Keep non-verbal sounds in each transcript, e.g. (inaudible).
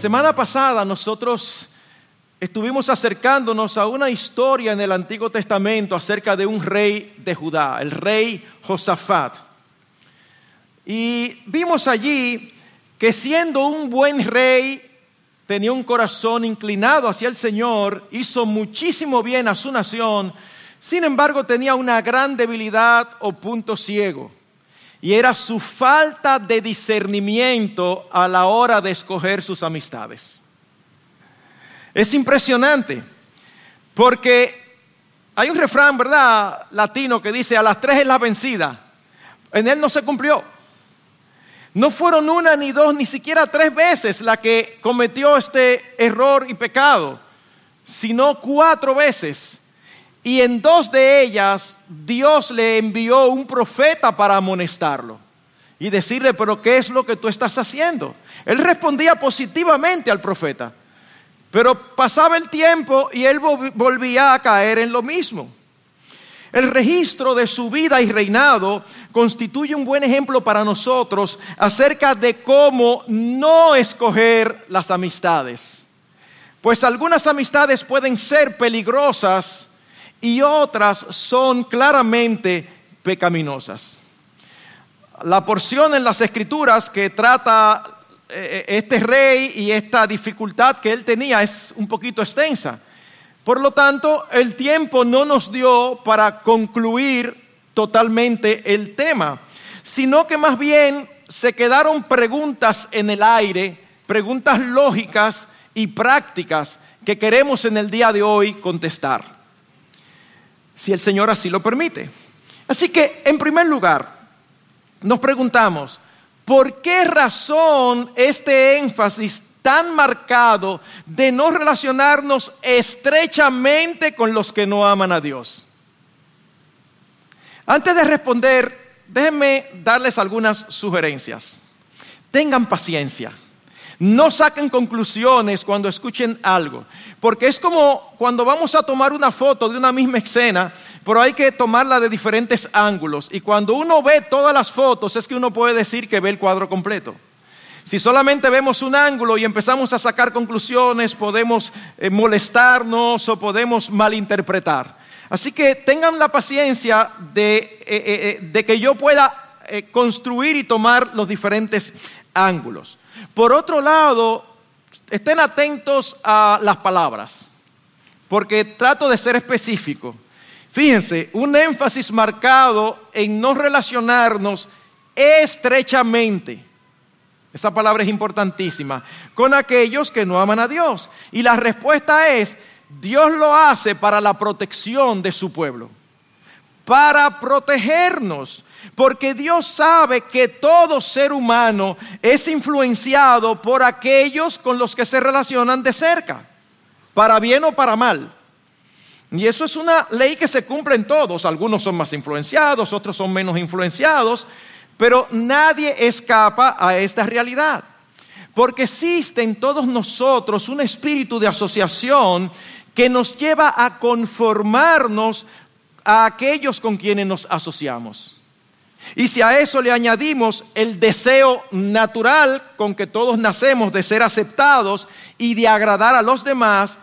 semana pasada nosotros estuvimos acercándonos a una historia en el Antiguo Testamento acerca de un rey de Judá, el rey Josafat. Y vimos allí que siendo un buen rey, tenía un corazón inclinado hacia el Señor, hizo muchísimo bien a su nación, sin embargo tenía una gran debilidad o punto ciego, y era su falta de discernimiento a la hora de escoger sus amistades. Es impresionante, porque hay un refrán, ¿verdad?, latino que dice, a las tres es la vencida. En él no se cumplió. No fueron una ni dos, ni siquiera tres veces la que cometió este error y pecado, sino cuatro veces. Y en dos de ellas Dios le envió un profeta para amonestarlo y decirle, pero ¿qué es lo que tú estás haciendo? Él respondía positivamente al profeta, pero pasaba el tiempo y él volvía a caer en lo mismo. El registro de su vida y reinado constituye un buen ejemplo para nosotros acerca de cómo no escoger las amistades. Pues algunas amistades pueden ser peligrosas y otras son claramente pecaminosas. La porción en las escrituras que trata eh, este rey y esta dificultad que él tenía es un poquito extensa. Por lo tanto, el tiempo no nos dio para concluir totalmente el tema, sino que más bien se quedaron preguntas en el aire, preguntas lógicas y prácticas que queremos en el día de hoy contestar, si el Señor así lo permite. Así que, en primer lugar, nos preguntamos, ¿por qué razón este énfasis tan marcado de no relacionarnos estrechamente con los que no aman a Dios. Antes de responder, déjenme darles algunas sugerencias. Tengan paciencia. No saquen conclusiones cuando escuchen algo, porque es como cuando vamos a tomar una foto de una misma escena, pero hay que tomarla de diferentes ángulos. Y cuando uno ve todas las fotos, es que uno puede decir que ve el cuadro completo. Si solamente vemos un ángulo y empezamos a sacar conclusiones, podemos eh, molestarnos o podemos malinterpretar. Así que tengan la paciencia de, eh, eh, de que yo pueda construir y tomar los diferentes ángulos. Por otro lado, estén atentos a las palabras, porque trato de ser específico. Fíjense, un énfasis marcado en no relacionarnos estrechamente esa palabra es importantísima. Con aquellos que no aman a Dios. Y la respuesta es, Dios lo hace para la protección de su pueblo. Para protegernos. Porque Dios sabe que todo ser humano es influenciado por aquellos con los que se relacionan de cerca. Para bien o para mal. Y eso es una ley que se cumple en todos. Algunos son más influenciados, otros son menos influenciados. Pero nadie escapa a esta realidad. Porque existe en todos nosotros un espíritu de asociación que nos lleva a conformarnos a aquellos con quienes nos asociamos. Y si a eso le añadimos el deseo natural con que todos nacemos de ser aceptados y de agradar a los demás,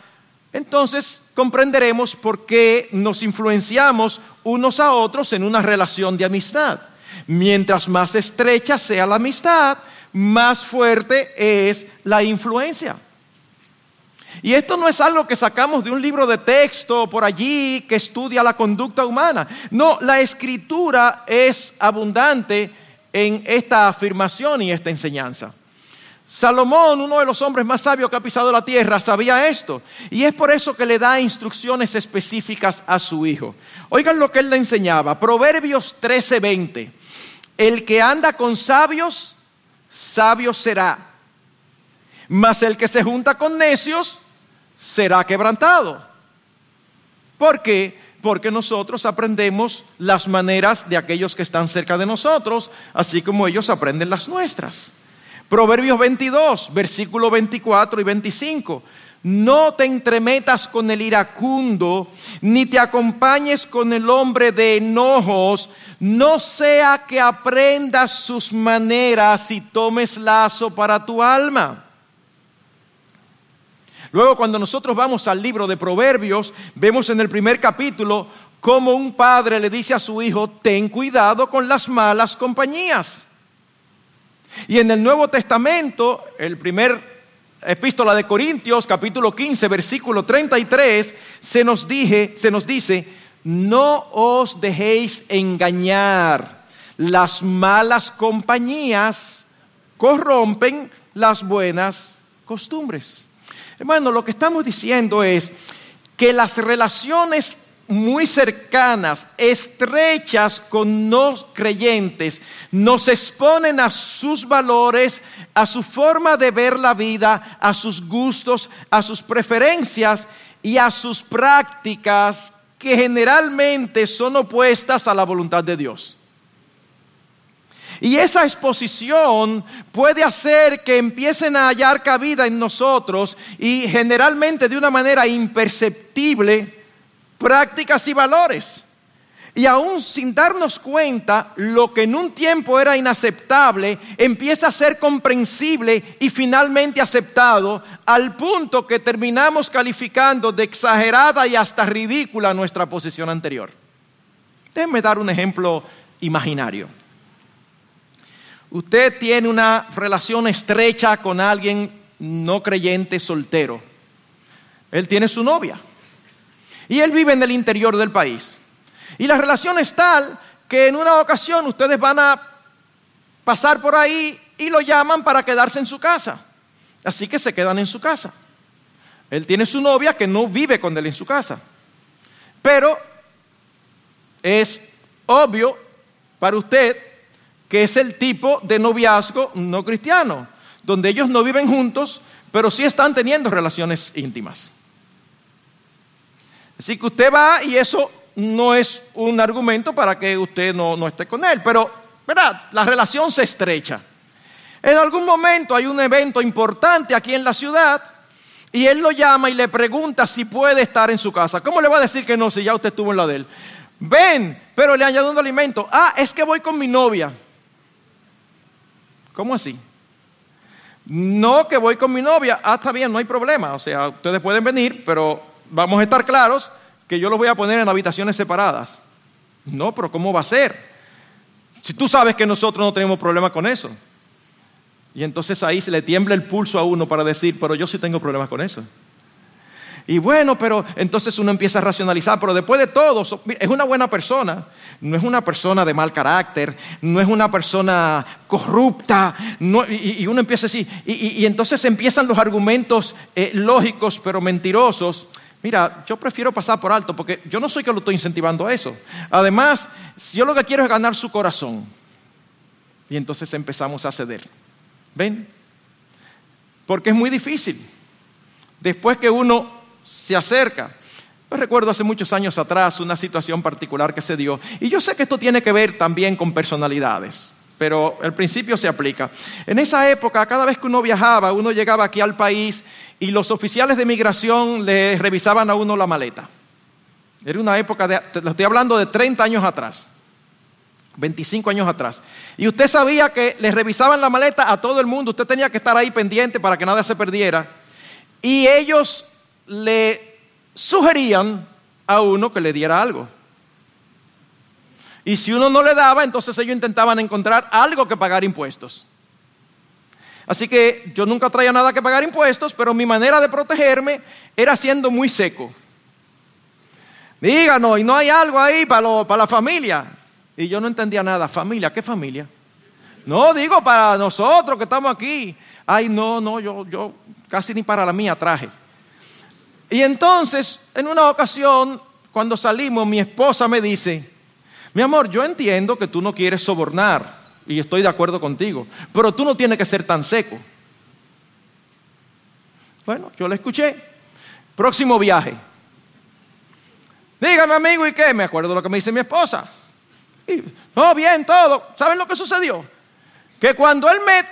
entonces comprenderemos por qué nos influenciamos unos a otros en una relación de amistad. Mientras más estrecha sea la amistad, más fuerte es la influencia. Y esto no es algo que sacamos de un libro de texto por allí que estudia la conducta humana. No, la escritura es abundante en esta afirmación y esta enseñanza. Salomón, uno de los hombres más sabios que ha pisado la tierra, sabía esto. Y es por eso que le da instrucciones específicas a su hijo. Oigan lo que él le enseñaba. Proverbios 13:20. El que anda con sabios, sabio será. Mas el que se junta con necios, será quebrantado. ¿Por qué? Porque nosotros aprendemos las maneras de aquellos que están cerca de nosotros, así como ellos aprenden las nuestras. Proverbios 22, versículo 24 y 25. No te entremetas con el iracundo, ni te acompañes con el hombre de enojos, no sea que aprendas sus maneras y tomes lazo para tu alma. Luego cuando nosotros vamos al libro de Proverbios, vemos en el primer capítulo cómo un padre le dice a su hijo, ten cuidado con las malas compañías. Y en el Nuevo Testamento, el primer epístola de Corintios, capítulo 15, versículo 33, se nos, dije, se nos dice, no os dejéis engañar, las malas compañías corrompen las buenas costumbres. Hermano, lo que estamos diciendo es que las relaciones muy cercanas, estrechas con no creyentes, nos exponen a sus valores, a su forma de ver la vida, a sus gustos, a sus preferencias y a sus prácticas que generalmente son opuestas a la voluntad de Dios. Y esa exposición puede hacer que empiecen a hallar cabida en nosotros y generalmente de una manera imperceptible prácticas y valores. Y aún sin darnos cuenta, lo que en un tiempo era inaceptable empieza a ser comprensible y finalmente aceptado al punto que terminamos calificando de exagerada y hasta ridícula nuestra posición anterior. Déjenme dar un ejemplo imaginario. Usted tiene una relación estrecha con alguien no creyente soltero. Él tiene su novia. Y él vive en el interior del país. Y la relación es tal que en una ocasión ustedes van a pasar por ahí y lo llaman para quedarse en su casa. Así que se quedan en su casa. Él tiene su novia que no vive con él en su casa. Pero es obvio para usted que es el tipo de noviazgo no cristiano, donde ellos no viven juntos, pero sí están teniendo relaciones íntimas. Así que usted va y eso no es un argumento para que usted no, esté con él, pero, ¿verdad? La relación se estrecha. En algún momento hay un evento importante aquí en la ciudad y él lo llama y le pregunta si puede estar en su casa. ¿Cómo le va a decir que no si ya usted estuvo en la de él? Ven, pero le añado un alimento. Ah, es que voy con mi novia. ¿Cómo así? No que voy con mi novia. Ah, está bien, no hay problema. O sea, ustedes pueden venir, pero vamos a estar claros que yo los voy a poner en habitaciones separadas. No, pero ¿cómo va a ser? Si tú sabes que nosotros no tenemos problema con eso. Y entonces ahí se le tiembla el pulso a uno para decir, pero yo sí tengo problemas con eso. Y bueno, pero entonces uno empieza a racionalizar, pero después de todo, es una buena persona, no es una persona de mal carácter, no es una persona corrupta, y, uno empieza así, y, entonces empiezan los argumentos eh, lógicos pero mentirosos. Mira, yo prefiero pasar por alto porque yo no soy que lo estoy incentivando a eso. Además, yo lo que quiero es ganar su corazón. Y entonces empezamos a ceder. ¿Ven? Porque es muy difícil. Después que uno se acerca. Yo recuerdo hace muchos años atrás una situación particular que se dio, y yo sé que esto tiene que ver también con personalidades, pero el principio se aplica. En esa época, cada vez que uno viajaba, uno llegaba aquí al país y los oficiales de migración le revisaban a uno la maleta. Era una época, de, lo estoy hablando de 30 años atrás, 25 años atrás. Y usted sabía que le revisaban la maleta a todo el mundo, usted tenía que estar ahí pendiente para que nada se perdiera. Y ellos le sugerían a uno que le diera algo. Y si uno no le daba, entonces ellos intentaban encontrar algo que pagar impuestos. Así que yo nunca traía nada que pagar impuestos, pero mi manera de protegerme era siendo muy seco. Díganos, y no hay algo ahí para, la familia. Y yo no entendía nada. ¿Familia? ¿Qué familia? No, digo para nosotros que estamos aquí. Ay, no, no, yo, yo casi ni para la mía traje. Y entonces, en una ocasión, cuando salimos, mi esposa me dice, mi amor, yo entiendo que tú no quieres sobornar y estoy de acuerdo contigo, pero tú no tienes que ser tan seco. Bueno, yo la escuché. Próximo viaje. Dígame, amigo, ¿y qué? Me acuerdo lo que me dice mi esposa. Y, no, bien, todo. ¿Saben lo que sucedió? Que cuando él me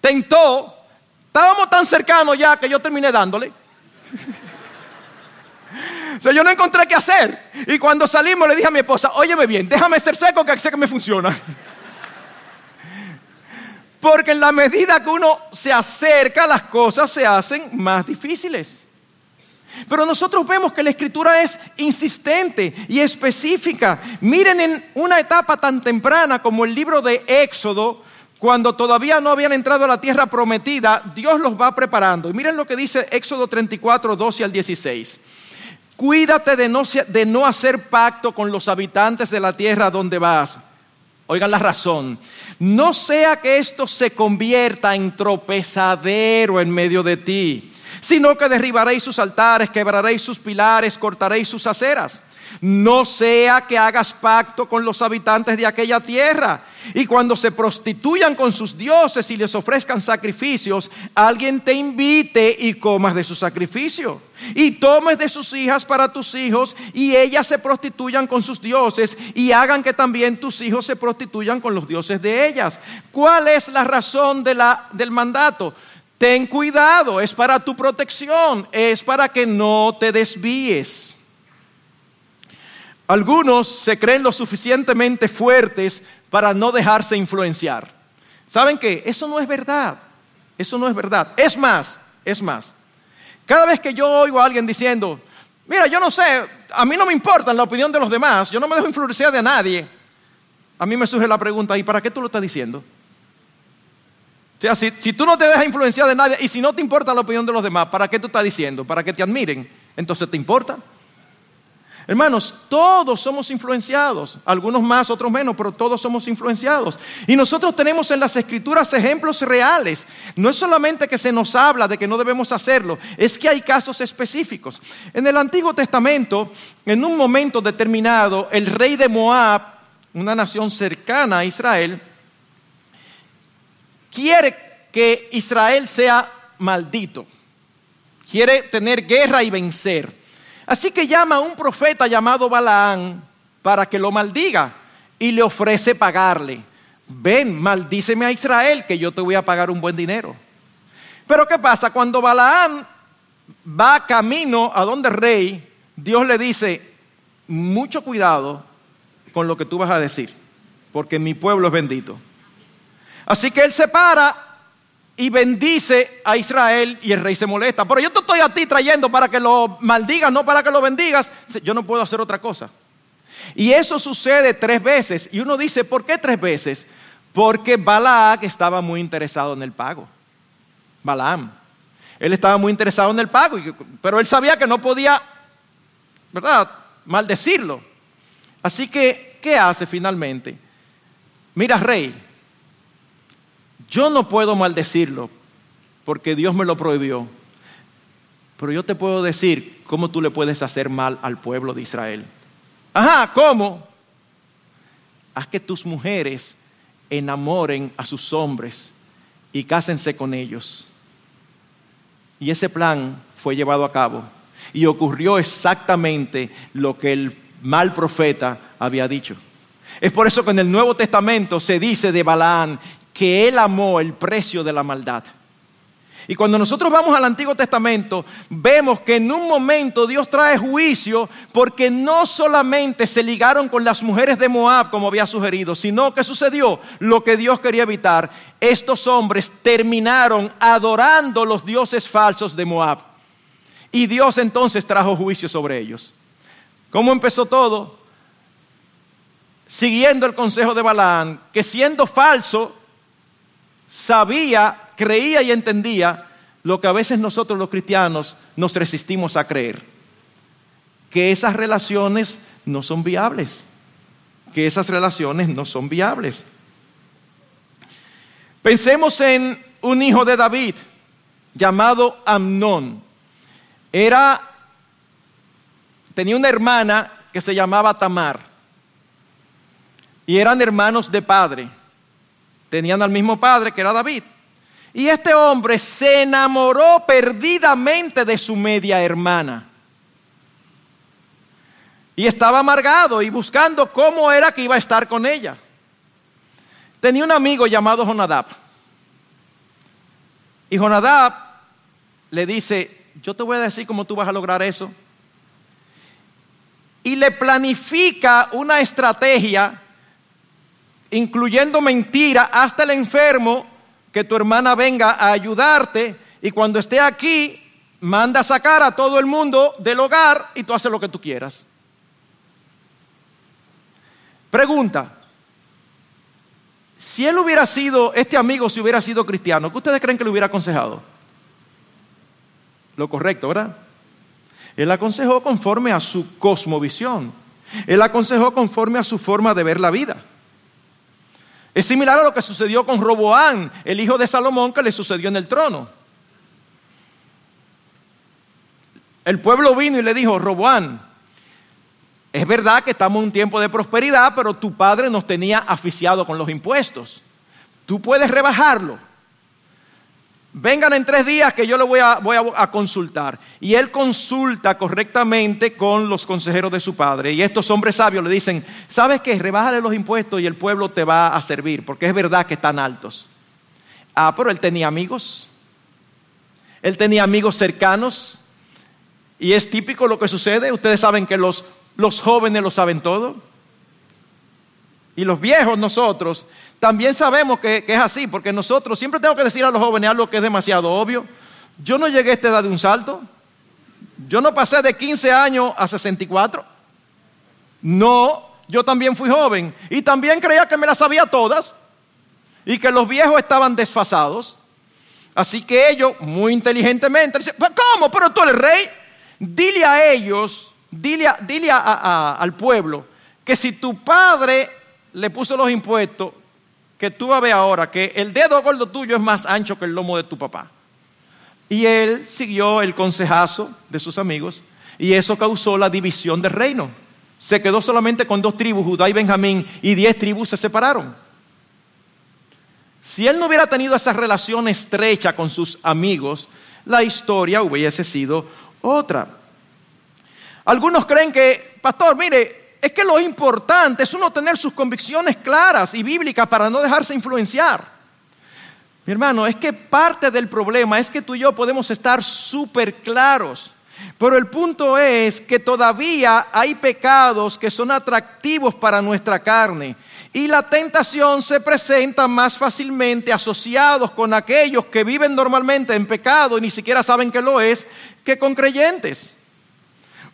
tentó, estábamos tan cercanos ya que yo terminé dándole. O sea, yo no encontré qué hacer. Y cuando salimos le dije a mi esposa, óyeme bien, déjame ser seco que sé que me funciona. (laughs) Porque en la medida que uno se acerca, las cosas se hacen más difíciles. Pero nosotros vemos que la escritura es insistente y específica. Miren en una etapa tan temprana como el libro de Éxodo, cuando todavía no habían entrado a la tierra prometida, Dios los va preparando. Y miren lo que dice Éxodo 34, 12 al 16. Cuídate de no, de no hacer pacto con los habitantes de la tierra donde vas. Oigan la razón. No sea que esto se convierta en tropezadero en medio de ti, sino que derribaréis sus altares, quebraréis sus pilares, cortaréis sus aceras. No sea que hagas pacto con los habitantes de aquella tierra y cuando se prostituyan con sus dioses y les ofrezcan sacrificios, alguien te invite y comas de su sacrificio. Y tomes de sus hijas para tus hijos y ellas se prostituyan con sus dioses y hagan que también tus hijos se prostituyan con los dioses de ellas. ¿Cuál es la razón del mandato? Ten cuidado, es para tu protección, es para que no te desvíes. Algunos se creen lo suficientemente fuertes para no dejarse influenciar. ¿Saben qué? Eso no es verdad. Eso no es verdad. Es más, es más. Cada vez que yo oigo a alguien diciendo, mira, yo no sé, a mí no me importa la opinión de los demás, yo no me dejo influenciar de nadie, a mí me surge la pregunta, ¿y para qué tú lo estás diciendo? O sea, si, tú no te dejas influenciar de nadie y si no te importa la opinión de los demás, ¿para qué tú estás diciendo? ¿Para que te admiren? Entonces, ¿te importa? Hermanos, todos somos influenciados, algunos más, otros menos, pero todos somos influenciados. Y nosotros tenemos en las escrituras ejemplos reales. No es solamente que se nos habla de que no debemos hacerlo, es que hay casos específicos. En el Antiguo Testamento, en un momento determinado, el rey de Moab, una nación cercana a Israel, quiere que Israel sea maldito. Quiere tener guerra y vencer. Así que llama a un profeta llamado Balaán para que lo maldiga y le ofrece pagarle. Ven, maldíceme a Israel que yo te voy a pagar un buen dinero. Pero ¿qué pasa? Cuando Balaán va camino a donde rey, Dios le dice, mucho cuidado con lo que tú vas a decir, porque mi pueblo es bendito. Así que él se para y bendice a Israel y el rey se molesta. Pero yo te estoy a ti trayendo para que lo maldigas, no para que lo bendigas. Yo no puedo hacer otra cosa. Y eso sucede tres veces. Y uno dice, ¿por qué tres veces? Porque Balaam estaba muy interesado en el pago. Balaam. Él estaba muy interesado en el pago, pero él sabía que no podía, ¿verdad?, maldecirlo. Así que, ¿qué hace finalmente? Mira, rey, yo no puedo maldecirlo porque Dios me lo prohibió. Pero yo te puedo decir cómo tú le puedes hacer mal al pueblo de Israel. Ajá, ¿cómo? Haz que tus mujeres enamoren a sus hombres y cásense con ellos. Y ese plan fue llevado a cabo. Y ocurrió exactamente lo que el mal profeta había dicho. Es por eso que en el Nuevo Testamento se dice de Balaán que él amó el precio de la maldad. Y cuando nosotros vamos al Antiguo Testamento, vemos que en un momento Dios trae juicio porque no solamente se ligaron con las mujeres de Moab como había sugerido, sino que sucedió lo que Dios quería evitar. Estos hombres terminaron adorando los dioses falsos de Moab. Y Dios entonces trajo juicio sobre ellos. ¿Cómo empezó todo? Siguiendo el consejo de Balaán, que siendo falso, sabía, creía y entendía lo que a veces nosotros los cristianos nos resistimos a creer. Que esas relaciones no son viables. Que esas relaciones no son viables. Pensemos en un hijo de David llamado Amnón. Era tenía una hermana que se llamaba Tamar. Y eran hermanos de padre tenían al mismo padre que era David. Y este hombre se enamoró perdidamente de su media hermana. Y estaba amargado y buscando cómo era que iba a estar con ella. Tenía un amigo llamado Jonadab. Y Jonadab le dice, yo te voy a decir cómo tú vas a lograr eso. Y le planifica una estrategia incluyendo mentira, hasta el enfermo que tu hermana venga a ayudarte y cuando esté aquí, manda a sacar a todo el mundo del hogar y tú haces lo que tú quieras. Pregunta, si él hubiera sido, este amigo si hubiera sido cristiano, ¿qué ustedes creen que le hubiera aconsejado? Lo correcto, ¿verdad? Él aconsejó conforme a su cosmovisión. Él aconsejó conforme a su forma de ver la vida. Es similar a lo que sucedió con Roboán, el hijo de Salomón que le sucedió en el trono. El pueblo vino y le dijo, Roboán, es verdad que estamos en un tiempo de prosperidad, pero tu padre nos tenía aficiado con los impuestos. Tú puedes rebajarlo. Vengan en tres días que yo le voy a, voy a, consultar. Y él consulta correctamente con los consejeros de su padre. Y estos hombres sabios le dicen, ¿sabes qué? Rebájale los impuestos y el pueblo te va a servir, porque es verdad que están altos. Ah, pero él tenía amigos. Él tenía amigos cercanos. Y es típico lo que sucede. Ustedes saben que los, los jóvenes lo saben todo. Y los viejos nosotros también sabemos que, es así, porque nosotros siempre tengo que decir a los jóvenes algo que es demasiado obvio. Yo no llegué a esta edad de un salto. Yo no pasé de 15 años a 64. No, yo también fui joven y también creía que me las sabía todas y que los viejos estaban desfasados. Así que ellos, muy inteligentemente, dicen, pues, ¿cómo? Pero tú eres rey. Dile a ellos, dile, dile al pueblo, que si tu padre le puso los impuestos, que tú vas a ver ahora que el dedo gordo tuyo es más ancho que el lomo de tu papá. Y él siguió el consejazo de sus amigos y eso causó la división del reino. Se quedó solamente con dos tribus, Judá y Benjamín, y diez tribus se separaron. Si él no hubiera tenido esa relación estrecha con sus amigos, la historia hubiese sido otra. Algunos creen que, pastor, mire, es que lo importante es uno tener sus convicciones claras y bíblicas para no dejarse influenciar. Mi hermano, es que parte del problema es que tú y yo podemos estar súper claros. Pero el punto es que todavía hay pecados que son atractivos para nuestra carne. Y la tentación se presenta más fácilmente asociados con aquellos que viven normalmente en pecado y ni siquiera saben que lo es, que con creyentes.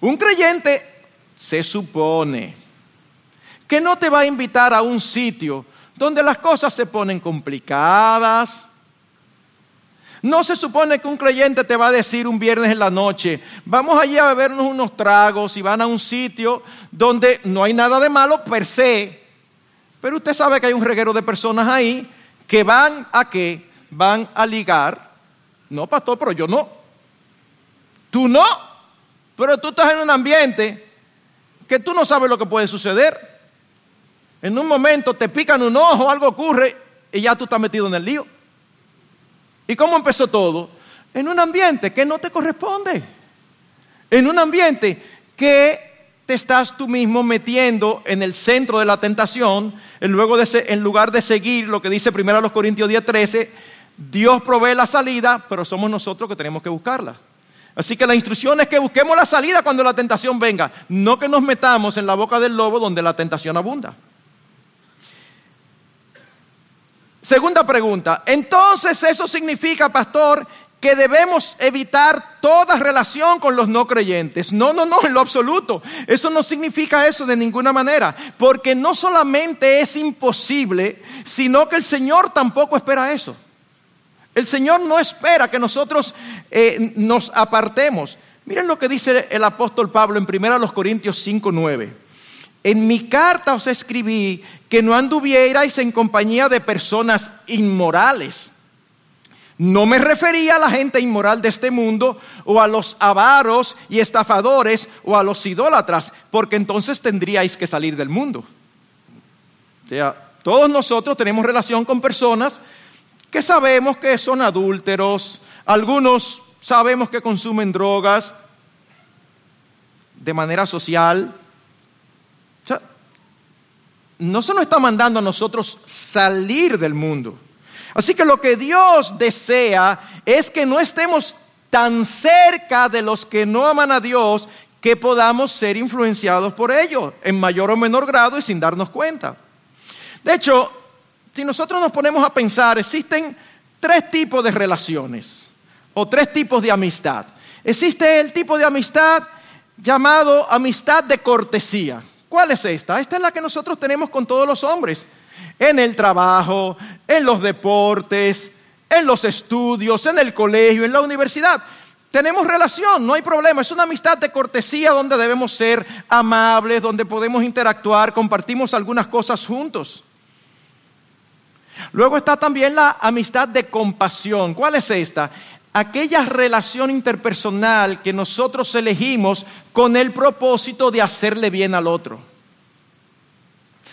Un creyente se supone que no te va a invitar a un sitio donde las cosas se ponen complicadas. No se supone que un creyente te va a decir un viernes en la noche, vamos allí a bebernos unos tragos y van a un sitio donde no hay nada de malo per se, pero usted sabe que hay un reguero de personas ahí que van a qué? Van a ligar. No, pastor, pero yo no. Tú no, pero tú estás en un ambiente que tú no sabes lo que puede suceder. En un momento te pican un ojo, algo ocurre y ya tú estás metido en el lío. ¿Y cómo empezó todo? En un ambiente que no te corresponde. En un ambiente que te estás tú mismo metiendo en el centro de la tentación, en, luego en lugar de seguir lo que dice 1 Corintios 10:13, Dios provee la salida, pero somos nosotros que tenemos que buscarla. Así que la instrucción es que busquemos la salida cuando la tentación venga, no que nos metamos en la boca del lobo donde la tentación abunda. Segunda pregunta, entonces eso significa, pastor, que debemos evitar toda relación con los no creyentes. No, no, no, en lo absoluto. Eso no significa eso de ninguna manera, porque no solamente es imposible, sino que el Señor tampoco espera eso. El Señor no espera que nosotros eh, nos apartemos. Miren lo que dice el apóstol Pablo en 1 Corintios 5, 9. En mi carta os escribí que no anduvierais en compañía de personas inmorales. No me refería a la gente inmoral de este mundo o a los avaros y estafadores o a los idólatras, porque entonces tendríais que salir del mundo. O sea, todos nosotros tenemos relación con personas que sabemos que son adúlteros, algunos sabemos que consumen drogas de manera social. no se nos está mandando a nosotros salir del mundo. Así que lo que Dios desea es que no estemos tan cerca de los que no aman a Dios que podamos ser influenciados por ellos en mayor o menor grado y sin darnos cuenta. De hecho, si nosotros nos ponemos a pensar, existen tres tipos de relaciones o tres tipos de amistad. Existe el tipo de amistad llamado amistad de cortesía. ¿Cuál es esta? Esta es la que nosotros tenemos con todos los hombres, en el trabajo, en los deportes, en los estudios, en el colegio, en la universidad. Tenemos relación, no hay problema, es una amistad de cortesía donde debemos ser amables, donde podemos interactuar, compartimos algunas cosas juntos. Luego está también la amistad de compasión. ¿Cuál es esta? Aquella relación interpersonal que nosotros elegimos con el propósito de hacerle bien al otro.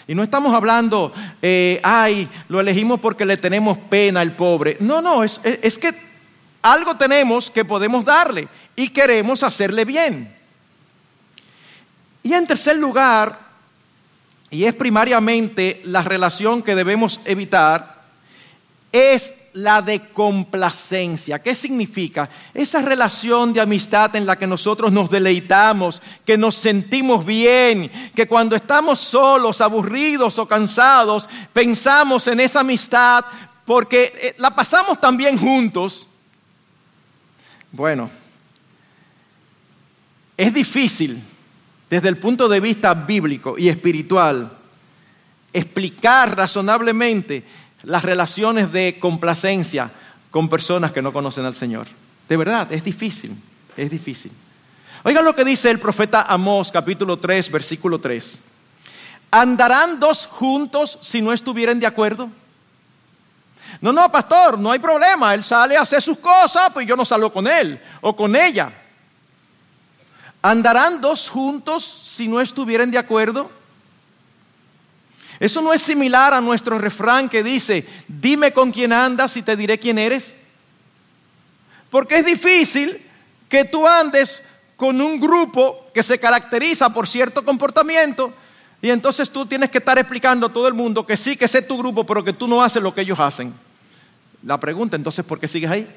Y no estamos hablando, eh, ay, lo elegimos porque le tenemos pena al pobre. No, no, es, es que algo tenemos que podemos darle y queremos hacerle bien. Y en tercer lugar, y es primariamente la relación que debemos evitar, es la de complacencia. ¿Qué significa? Esa relación de amistad en la que nosotros nos deleitamos, que nos sentimos bien, que cuando estamos solos, aburridos o cansados, pensamos en esa amistad porque eh, la pasamos también juntos bueno, es difícil desde el punto de vista bíblico y espiritual explicar razonablemente las relaciones de complacencia con personas que no conocen al Señor. De verdad, es difícil, es difícil. Oigan lo que dice el profeta Amós capítulo 3, versículo 3. ¿Andarán dos juntos si no estuvieran de acuerdo? No, no, pastor, no hay problema. Él sale a hacer sus cosas, pues yo no salgo con él o con ella. ¿Andarán dos juntos si no estuvieran de acuerdo? Eso no es similar a nuestro refrán que dice, dime con quién andas y te diré quién eres. Porque es difícil que tú andes con un grupo que se caracteriza por cierto comportamiento y entonces tú tienes que estar explicando a todo el mundo que sí, que ese es tu grupo, pero que tú no haces lo que ellos hacen. La pregunta, entonces, ¿por qué sigues ahí?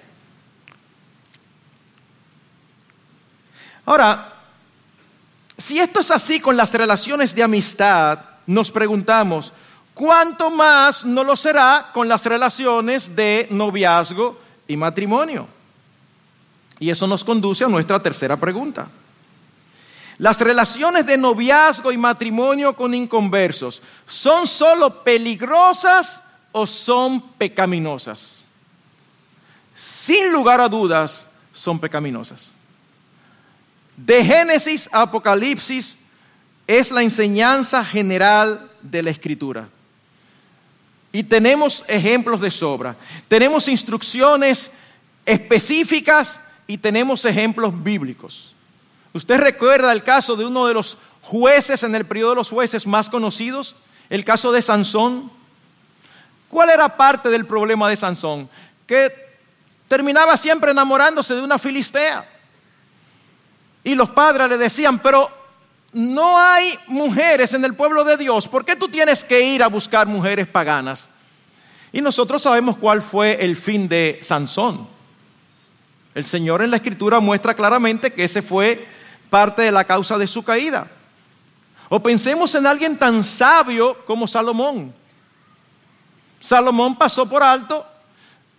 Ahora, si esto es así con las relaciones de amistad, nos preguntamos, ¿cuánto más no lo será con las relaciones de noviazgo y matrimonio? Y eso nos conduce a nuestra tercera pregunta. Las relaciones de noviazgo y matrimonio con inconversos, ¿son solo peligrosas o son pecaminosas? sin lugar a dudas, son pecaminosas. De Génesis a Apocalipsis es la enseñanza general de la Escritura. Y tenemos ejemplos de sobra. Tenemos instrucciones específicas y tenemos ejemplos bíblicos. ¿Usted recuerda el caso de uno de los jueces en el periodo de los jueces más conocidos? El caso de Sansón. ¿Cuál era parte del problema de Sansón? Que terminaba siempre enamorándose de una filistea. Y los padres le decían, pero no hay mujeres en el pueblo de Dios, ¿por qué tú tienes que ir a buscar mujeres paganas? Y nosotros sabemos cuál fue el fin de Sansón. El Señor en la Escritura muestra claramente que ese fue parte de la causa de su caída. O pensemos en alguien tan sabio como Salomón. Salomón pasó por alto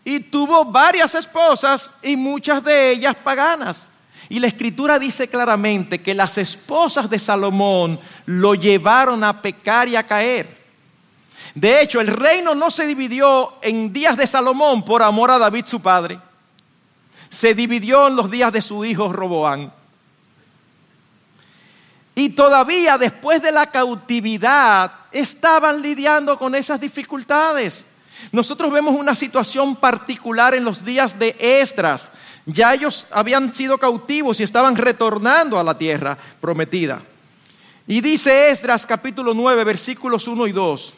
y tuvo varias esposas y muchas de ellas paganas. Y la escritura dice claramente que las esposas de Salomón lo llevaron a pecar y a caer. De hecho, el reino no se dividió en días de Salomón por amor a David su padre. Se dividió en los días de su hijo Roboán. Y todavía después de la cautividad estaban lidiando con esas dificultades. Nosotros vemos una situación particular en los días de Esdras. Ya ellos habían sido cautivos y estaban retornando a la tierra prometida. Y dice Esdras capítulo 9 versículos 1 y 2.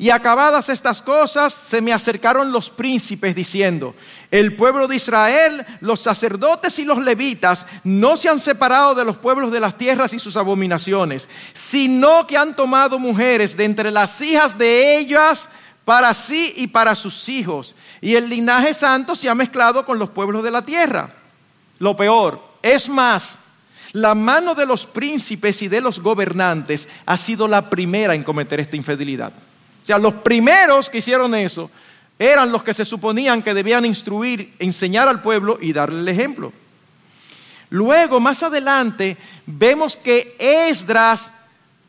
Y acabadas estas cosas, se me acercaron los príncipes diciendo, el pueblo de Israel, los sacerdotes y los levitas no se han separado de los pueblos de las tierras y sus abominaciones, sino que han tomado mujeres de entre las hijas de ellas para sí y para sus hijos. Y el linaje santo se ha mezclado con los pueblos de la tierra. Lo peor, es más, la mano de los príncipes y de los gobernantes ha sido la primera en cometer esta infidelidad. O sea, los primeros que hicieron eso eran los que se suponían que debían instruir, enseñar al pueblo y darle el ejemplo. Luego, más adelante, vemos que Esdras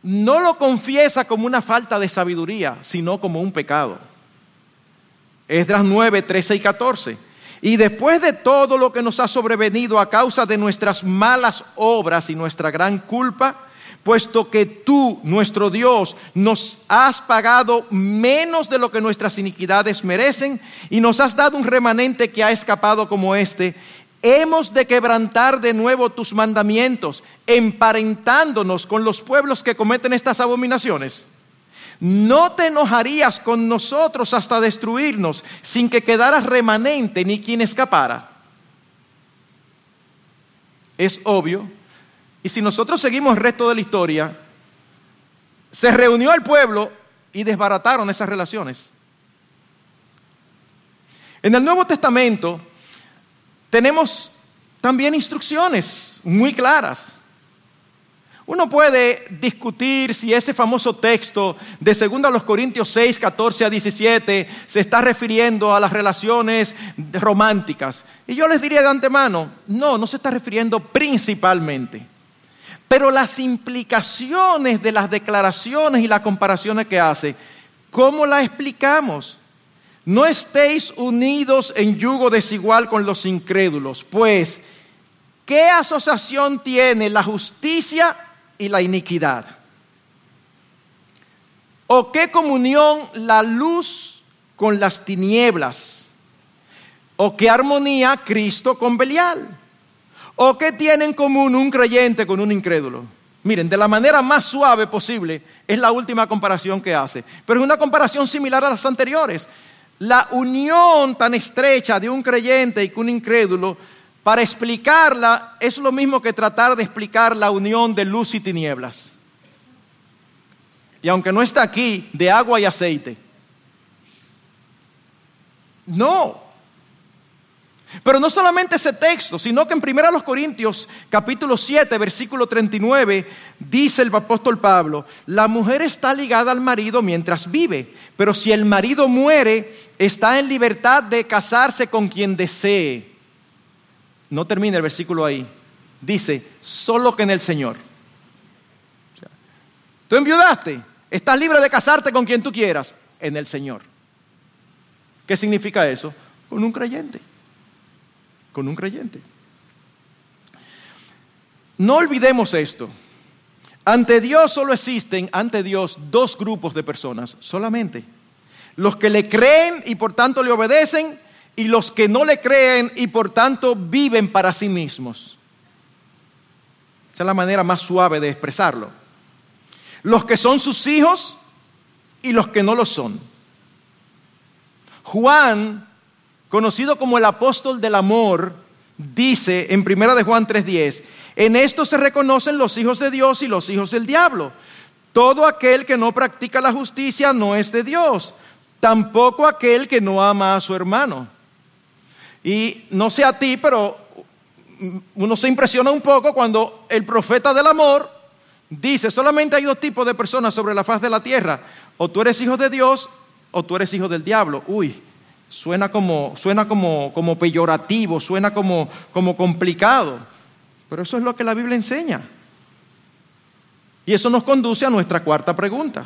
no lo confiesa como una falta de sabiduría, sino como un pecado. Esdras 9, 13 y 14. Y después de todo lo que nos ha sobrevenido a causa de nuestras malas obras y nuestra gran culpa, puesto que tú, nuestro Dios, nos has pagado menos de lo que nuestras iniquidades merecen y nos has dado un remanente que ha escapado como este, hemos de quebrantar de nuevo tus mandamientos, emparentándonos con los pueblos que cometen estas abominaciones. No te enojarías con nosotros hasta destruirnos sin que quedara remanente ni quien escapara. Es obvio. Y si nosotros seguimos el resto de la historia, se reunió el pueblo y desbarataron esas relaciones. En el Nuevo Testamento tenemos también instrucciones muy claras. Uno puede discutir si ese famoso texto de 2 Corintios 6, 14 a 17 se está refiriendo a las relaciones románticas. Y yo les diría de antemano, no, no se está refiriendo principalmente. Pero las implicaciones de las declaraciones y las comparaciones que hace, ¿cómo las explicamos? No estéis unidos en yugo desigual con los incrédulos, pues, ¿qué asociación tiene la justicia y la iniquidad? ¿O qué comunión la luz con las tinieblas? ¿O qué armonía Cristo con Belial? ¿O qué tiene en común un creyente con un incrédulo? Miren, de la manera más suave posible es la última comparación que hace, pero es una comparación similar a las anteriores. La unión tan estrecha de un creyente y un incrédulo para explicarla es lo mismo que tratar de explicar la unión de luz y tinieblas. Y aunque no está aquí, de agua y aceite. No. Pero no solamente ese texto, sino que en 1 Corintios capítulo 7, versículo 39, dice el apóstol Pablo, la mujer está ligada al marido mientras vive, pero si el marido muere, está en libertad de casarse con quien desee. No termina el versículo ahí. Dice, solo que en el Señor. Tú enviudaste, estás libre de casarte con quien tú quieras, en el Señor. ¿Qué significa eso? Con un creyente. Con un creyente. No olvidemos esto. Ante Dios solo existen, ante Dios, dos grupos de personas, solamente. Los que le creen y por tanto le obedecen y los que no le creen y por tanto viven para sí mismos. Esa es la manera más suave de expresarlo. Los que son sus hijos y los que no lo son. Juan, conocido como el apóstol del amor, dice en 1 de Juan 3:10, en esto se reconocen los hijos de Dios y los hijos del diablo. Todo aquel que no practica la justicia no es de Dios, tampoco aquel que no ama a su hermano. Y no sé a ti, pero uno se impresiona un poco cuando el profeta del amor dice, solamente hay dos tipos de personas sobre la faz de la tierra, o tú eres hijo de Dios o tú eres hijo del diablo. Uy, suena como, suena como, como peyorativo, suena como, como complicado, pero eso es lo que la Biblia enseña. Y eso nos conduce a nuestra cuarta pregunta.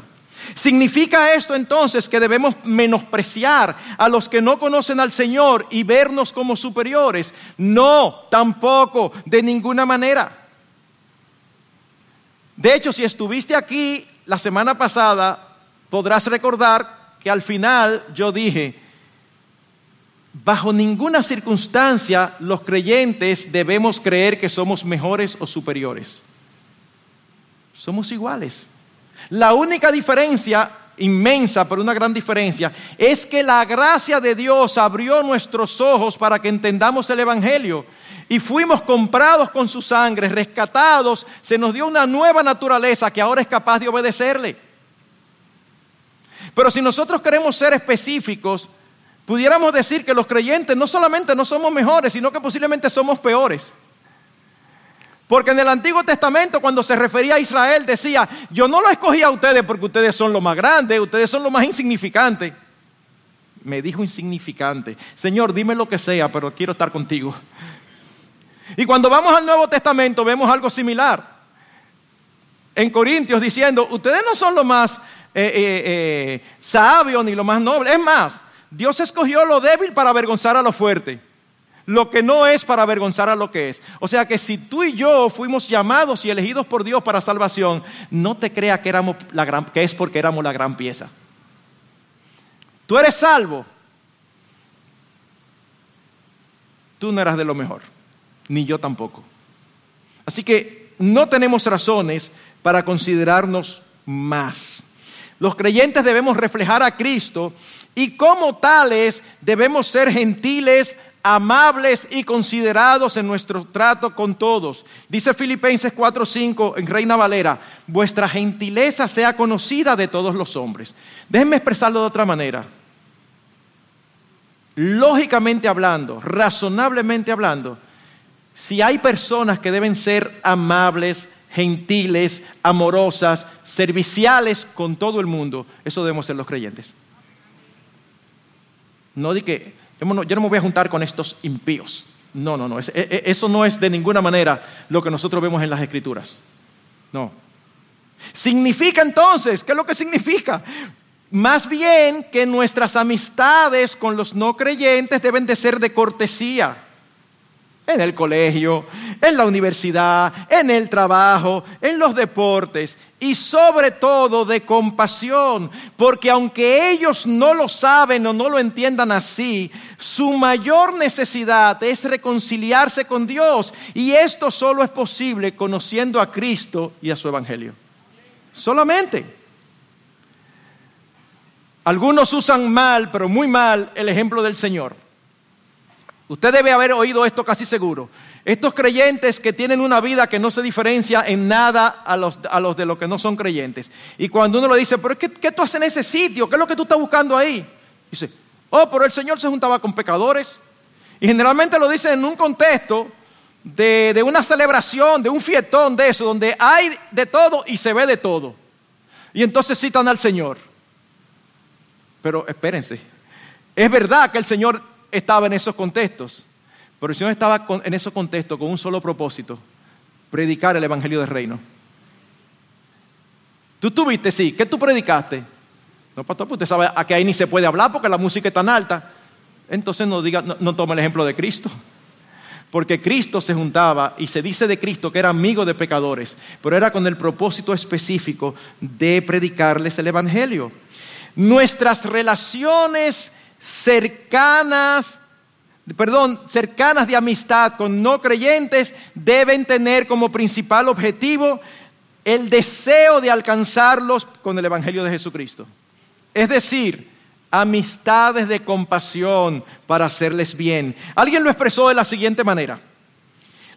¿Significa esto entonces que debemos menospreciar a los que no conocen al Señor y vernos como superiores? No, tampoco, de ninguna manera. De hecho, si estuviste aquí la semana pasada, podrás recordar que al final yo dije, bajo ninguna circunstancia los creyentes debemos creer que somos mejores o superiores. Somos iguales. La única diferencia inmensa, pero una gran diferencia, es que la gracia de Dios abrió nuestros ojos para que entendamos el Evangelio. Y fuimos comprados con su sangre, rescatados, se nos dio una nueva naturaleza que ahora es capaz de obedecerle. Pero si nosotros queremos ser específicos, pudiéramos decir que los creyentes no solamente no somos mejores, sino que posiblemente somos peores. Porque en el Antiguo Testamento cuando se refería a Israel decía, yo no lo escogí a ustedes porque ustedes son lo más grande, ustedes son lo más insignificante. me dijo insignificante. Señor, dime lo que sea, pero quiero estar contigo. Y cuando vamos al Nuevo Testamento vemos algo similar. En Corintios diciendo, ustedes no son lo más eh, eh, eh, ni lo más noble. Es más, Dios escogió lo débil para avergonzar a lo fuerte. Lo que no es para avergonzar a lo que es. O sea que si tú y yo fuimos llamados y elegidos por Dios para salvación, no te creas que, éramos la gran, que es porque éramos la gran pieza. Tú eres salvo. Tú no eras de lo mejor, ni yo tampoco. Así que no tenemos razones para considerarnos más. Los creyentes debemos reflejar a Cristo y como tales debemos ser gentiles, amables y considerados en nuestro trato con todos. Dice Filipenses 4:5 en Reina Valera, vuestra gentileza sea conocida de todos los hombres. Déjenme expresarlo de otra manera. Lógicamente hablando, razonablemente hablando, si hay personas que deben ser amables, gentiles, amorosas, serviciales con todo el mundo, eso debemos ser los creyentes. No di que yo no me voy a juntar con estos impíos. No, no, no. E, e, eso no es de ninguna manera lo que nosotros vemos en las escrituras. No. Significa entonces, ¿qué es lo que significa? Más bien que nuestras amistades con los no creyentes deben de ser de cortesía en el colegio, en la universidad, en el trabajo, en los deportes y sobre todo de compasión, porque aunque ellos no lo saben o no lo entiendan así, su mayor necesidad es reconciliarse con Dios y esto solo es posible conociendo a Cristo y a su Evangelio. Solamente. Algunos usan mal, pero muy mal, el ejemplo del Señor. Usted debe haber oído esto casi seguro. Estos creyentes que tienen una vida que no se diferencia en nada a los, de los que no son creyentes. Y cuando uno le dice, pero ¿qué, ¿qué tú haces en ese sitio? ¿Qué es lo que tú estás buscando ahí? Dice, oh, pero el Señor se juntaba con pecadores. Y generalmente lo dice en un contexto de, de una celebración, de un fietón de eso, donde hay de todo y se ve de todo. Y entonces citan al Señor. Pero espérense, es verdad que el Señor estaba en esos contextos, pero el Señor estaba en esos contextos con un solo propósito, predicar el Evangelio del Reino. Tú tuviste, sí, ¿qué tú predicaste? No, pastor, pues usted sabe a que ahí ni se puede hablar porque la música es tan alta. Entonces no, diga, no, no el ejemplo de Cristo. Porque Cristo se juntaba y se dice de Cristo que era amigo de pecadores, pero era con el propósito específico de predicarles el Evangelio. Nuestras relaciones cercanas, perdón, cercanas de amistad con no creyentes deben tener como principal objetivo el deseo de alcanzarlos con el Evangelio de Jesucristo. Es decir, amistades de compasión para hacerles bien. Alguien lo expresó de la siguiente manera.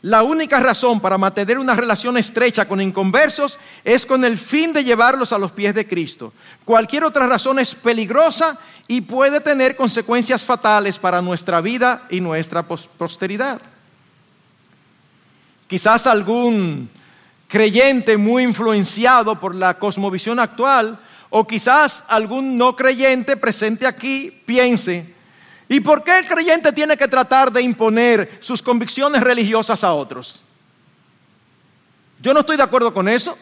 La única razón para mantener una relación estrecha con inconversos es con el fin de llevarlos a los pies de Cristo. Cualquier otra razón es peligrosa y puede tener consecuencias fatales para nuestra vida y nuestra posteridad. Quizás algún creyente muy influenciado por la cosmovisión actual o quizás algún no creyente presente aquí piense, ¿Y por qué el creyente tiene que tratar de imponer sus convicciones religiosas a otros? Yo no estoy de acuerdo con eso.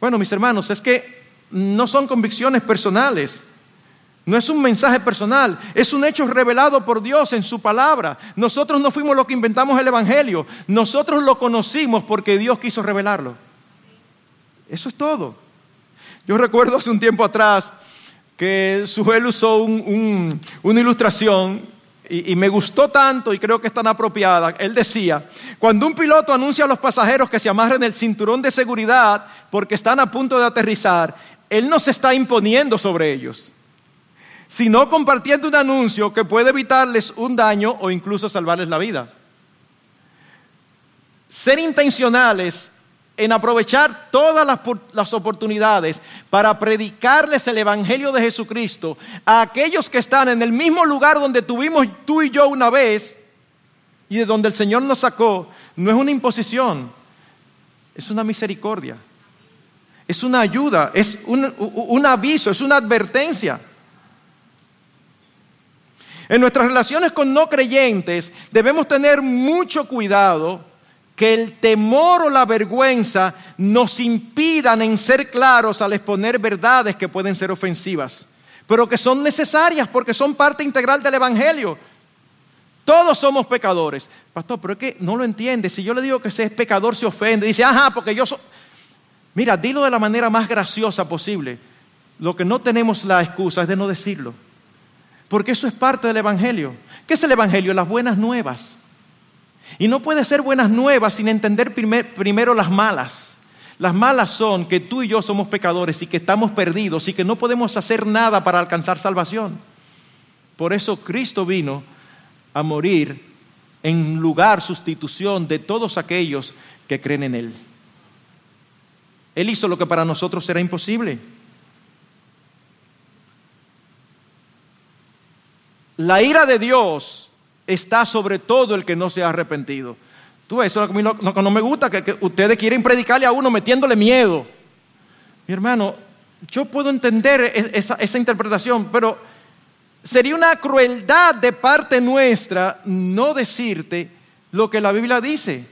Bueno, mis hermanos, es que no son convicciones personales. No es un mensaje personal, es un hecho revelado por Dios en su palabra. Nosotros no fuimos los que inventamos el Evangelio, nosotros lo conocimos porque Dios quiso revelarlo. Eso es todo. Yo recuerdo hace un tiempo atrás que Suel usó una ilustración y, y, me gustó tanto y creo que es tan apropiada. Él decía, cuando un piloto anuncia a los pasajeros que se amarren el cinturón de seguridad porque están a punto de aterrizar, él no se está imponiendo sobre ellos, sino compartiendo un anuncio que puede evitarles un daño o incluso salvarles la vida. Ser intencionales en aprovechar todas las, oportunidades para predicarles el Evangelio de Jesucristo a aquellos que están en el mismo lugar donde tuvimos tú y yo una vez y de donde el Señor nos sacó, no es una imposición, es una misericordia, es una ayuda, es un, aviso, es una advertencia. En nuestras relaciones con no creyentes debemos tener mucho cuidado que el temor o la vergüenza nos impidan en ser claros al exponer verdades que pueden ser ofensivas, pero que son necesarias porque son parte integral del Evangelio. Todos somos pecadores. Pastor, pero es que no lo entiende. Si yo le digo que ese es pecador, se ofende. Dice, ajá, porque yo soy... Mira, dilo de la manera más graciosa posible. Lo que no tenemos la excusa es de no decirlo. Porque eso es parte del Evangelio. ¿Qué es el Evangelio? Las buenas nuevas. Y no puede ser buenas nuevas sin entender primero las malas. Las malas son que tú y yo somos pecadores y que estamos perdidos y que no podemos hacer nada para alcanzar salvación. Por eso Cristo vino a morir en lugar, sustitución de todos aquellos que creen en Él. Él hizo lo que para nosotros era imposible. La ira de Dios está sobre todo el que no se ha arrepentido. Tú, eso es lo que no, me gusta, que, ustedes quieren predicarle a uno metiéndole miedo. Mi hermano, yo puedo entender e, esa, esa interpretación, pero sería una crueldad de parte nuestra no decirte lo que la Biblia dice,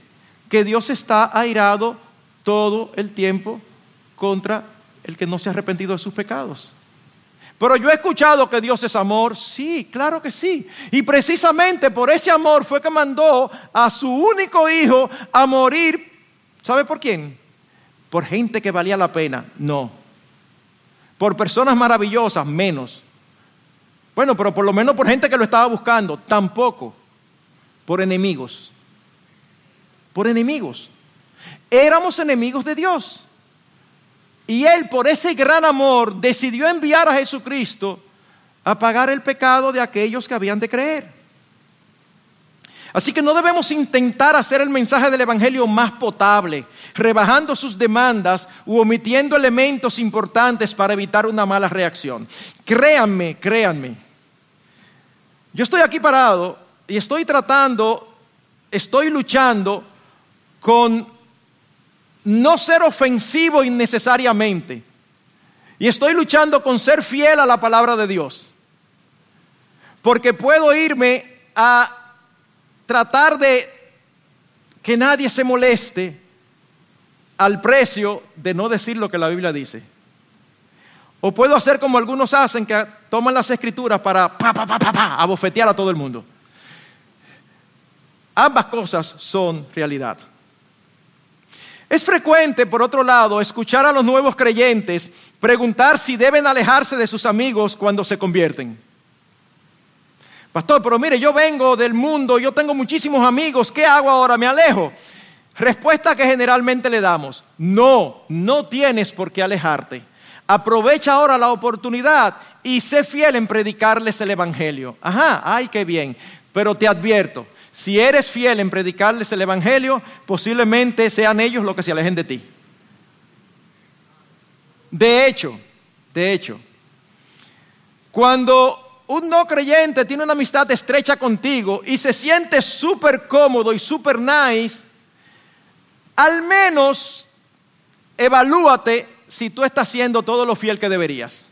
que Dios está airado todo el tiempo contra el que no se ha arrepentido de sus pecados. Pero yo he escuchado que Dios es amor. Sí, claro que sí. Y precisamente por ese amor fue que mandó a su único hijo a morir. ¿Sabe por quién? Por gente que valía la pena. No. Por personas maravillosas, menos. Bueno, pero por lo menos por gente que lo estaba buscando. Tampoco. Por enemigos. Por enemigos. Éramos enemigos de Dios. Y Él, por ese gran amor, decidió enviar a Jesucristo a pagar el pecado de aquellos que habían de creer. Así que no debemos intentar hacer el mensaje del Evangelio más potable, rebajando sus demandas u omitiendo elementos importantes para evitar una mala reacción. Créanme, créanme. Yo estoy aquí parado y estoy tratando, estoy luchando con no ser ofensivo innecesariamente. Y estoy luchando con ser fiel a la palabra de Dios. Porque puedo irme a tratar de que nadie se moleste al precio de no decir lo que la Biblia dice. O puedo hacer como algunos hacen, que toman las escrituras para pa, pa, pa, abofetear a todo el mundo. Ambas cosas son realidad. Es frecuente, por otro lado, escuchar a los nuevos creyentes preguntar si deben alejarse de sus amigos cuando se convierten. Pastor, pero mire, yo vengo del mundo, yo tengo muchísimos amigos, ¿qué hago ahora? ¿Me alejo? Respuesta que generalmente le damos, no, no tienes por qué alejarte. Aprovecha ahora la oportunidad y sé fiel en predicarles el Evangelio. Ajá, ay, qué bien. Pero te advierto, si eres fiel en predicarles el Evangelio, posiblemente sean ellos los que se alejen de ti. De hecho, de hecho, cuando un no creyente tiene una amistad estrecha contigo y se siente súper cómodo y súper nice, al menos evalúate si tú estás siendo todo lo fiel que deberías.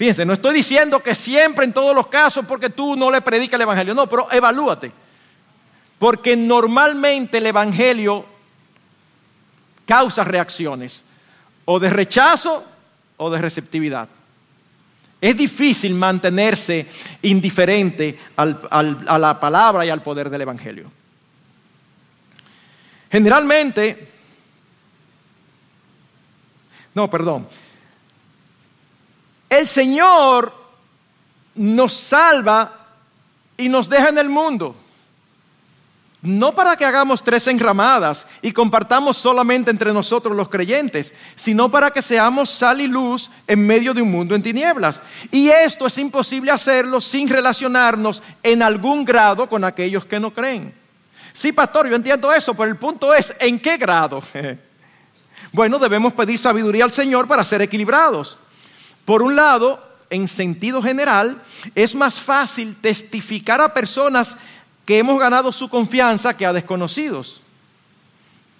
Fíjense, no estoy diciendo que siempre en todos los casos porque tú no le predicas el Evangelio, no, pero evalúate. Porque normalmente el Evangelio causa reacciones, o de rechazo o de receptividad. Es difícil mantenerse indiferente a la palabra y al poder del Evangelio. Generalmente, no, perdón, el Señor nos salva y nos deja en el mundo. No para que hagamos tres enramadas y compartamos solamente entre nosotros los creyentes, sino para que seamos sal y luz en medio de un mundo en tinieblas. Y esto es imposible hacerlo sin relacionarnos en algún grado con aquellos que no creen. Sí, pastor, yo entiendo eso, pero el punto es, ¿en qué grado? (laughs) bueno, debemos pedir sabiduría al Señor para ser equilibrados. Por un lado, en sentido general, es más fácil testificar a personas que hemos ganado su confianza que a desconocidos.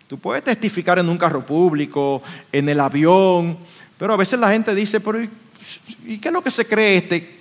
Tú puedes testificar en un carro público, en el avión, pero a veces la gente dice, ¿y qué es lo que se cree este?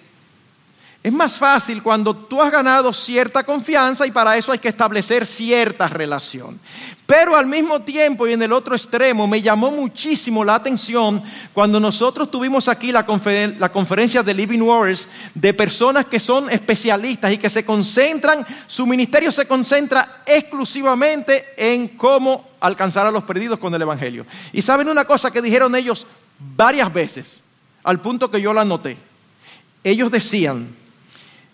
Es más fácil cuando tú has ganado cierta confianza y para eso hay que establecer cierta relación. Pero al mismo tiempo y en el otro extremo me llamó muchísimo la atención cuando nosotros tuvimos aquí la, conferencia de Living Waters de personas que son especialistas y que se concentran, su ministerio se concentra exclusivamente en cómo alcanzar a los perdidos con el Evangelio. Y saben una cosa que dijeron ellos varias veces, al punto que yo la noté. Ellos decían,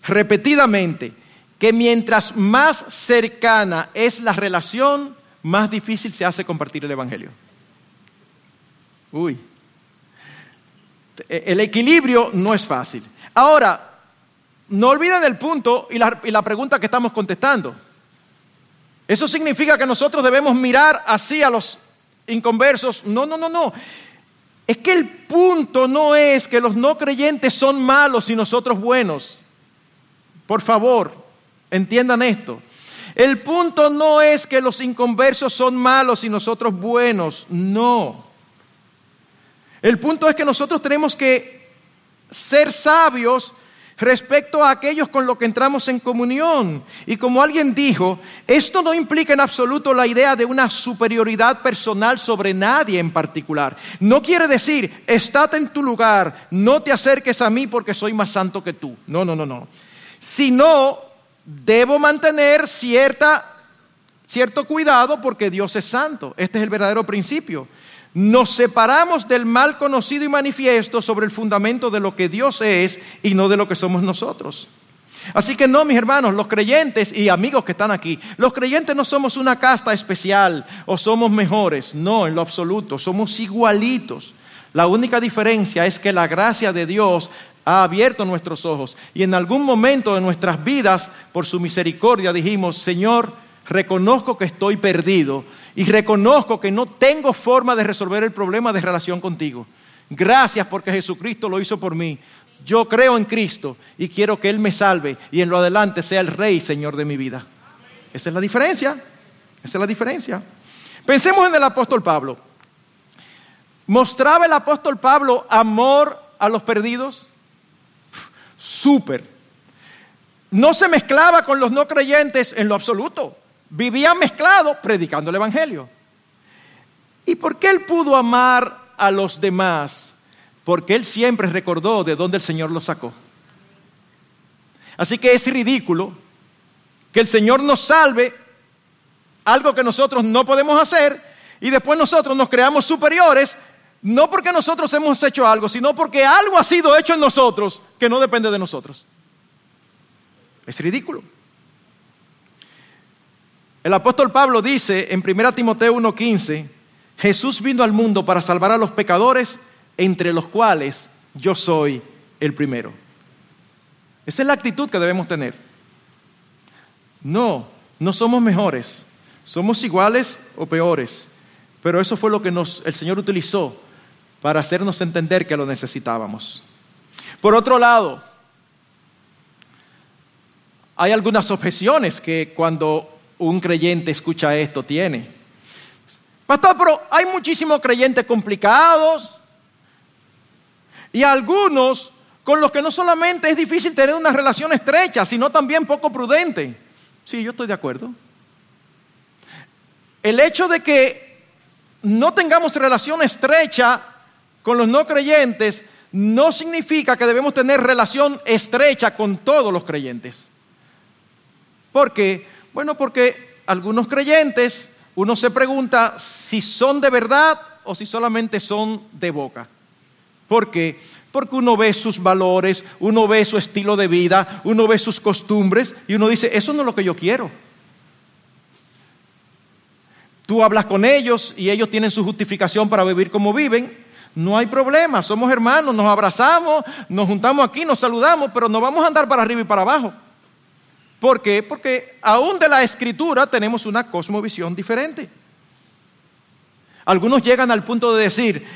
repetidamente que mientras más cercana es la relación, más difícil se hace compartir el Evangelio. Uy, el equilibrio no es fácil. Ahora, no olviden el punto y la, y la pregunta que estamos contestando. Eso significa que nosotros debemos mirar así a los inconversos. No, no, no, no. Es que el punto no es que los no creyentes son malos y nosotros buenos. Por favor, entiendan esto. El punto no es que los inconversos son malos y nosotros buenos, no. El punto es que nosotros tenemos que ser sabios respecto a aquellos con los que entramos en comunión. Y como alguien dijo, esto no implica en absoluto la idea de una superioridad personal sobre nadie en particular. No quiere decir, estate en tu lugar, no te acerques a mí porque soy más santo que tú. No, no, no, no sino debo mantener cierta, cierto cuidado porque Dios es santo. Este es el verdadero principio. Nos separamos del mal conocido y manifiesto sobre el fundamento de lo que Dios es y no de lo que somos nosotros. Así que no, mis hermanos, los creyentes y amigos que están aquí, los creyentes no somos una casta especial o somos mejores, no, en lo absoluto, somos igualitos. La única diferencia es que la gracia de Dios ha abierto nuestros ojos y en algún momento de nuestras vidas, por su misericordia, dijimos, Señor, reconozco que estoy perdido y reconozco que no tengo forma de resolver el problema de relación contigo. Gracias porque Jesucristo lo hizo por mí. Yo creo en Cristo y quiero que Él me salve y en lo adelante sea el Rey, Señor de mi vida. Esa es la diferencia. Esa es la diferencia. Pensemos en el apóstol Pablo. ¿Mostraba el apóstol Pablo amor a los perdidos? súper. No se mezclaba con los no creyentes en lo absoluto. Vivía mezclado predicando el Evangelio. ¿Y por qué él pudo amar a los demás? Porque él siempre recordó de dónde el Señor lo sacó. Así que es ridículo que el Señor nos salve, algo que nosotros no podemos hacer, y después nosotros nos creamos superiores no porque nosotros hemos hecho algo, sino porque algo ha sido hecho en nosotros que no depende de nosotros. Es ridículo. El apóstol Pablo dice en 1 Timoteo 1:15, Jesús vino al mundo para salvar a los pecadores, entre los cuales yo soy el primero. Esa es la actitud que debemos tener. No, no somos mejores, somos iguales o peores, pero eso fue lo que el Señor utilizó para hacernos entender que lo necesitábamos. Por otro lado, hay algunas objeciones que cuando un creyente escucha esto tiene. Pastor, pero hay muchísimos creyentes complicados y algunos con los que no solamente es difícil tener una relación estrecha, sino también poco prudente. Sí, yo estoy de acuerdo. El hecho de que no tengamos relación estrecha con los no creyentes no significa que debemos tener relación estrecha con todos los creyentes. ¿Por qué? Bueno, porque algunos creyentes, uno se pregunta si son de verdad o si solamente son de boca. ¿Por qué? Porque uno ve sus valores, uno ve su estilo de vida, uno ve sus costumbres y uno dice, eso no es lo que yo quiero. Tú hablas con ellos y ellos tienen su justificación para vivir como viven no hay problema, somos hermanos, nos abrazamos, nos juntamos aquí, nos saludamos, pero no vamos a andar para arriba y para abajo. ¿Por qué? Porque aún de la escritura tenemos una cosmovisión diferente. Algunos llegan al punto de decir,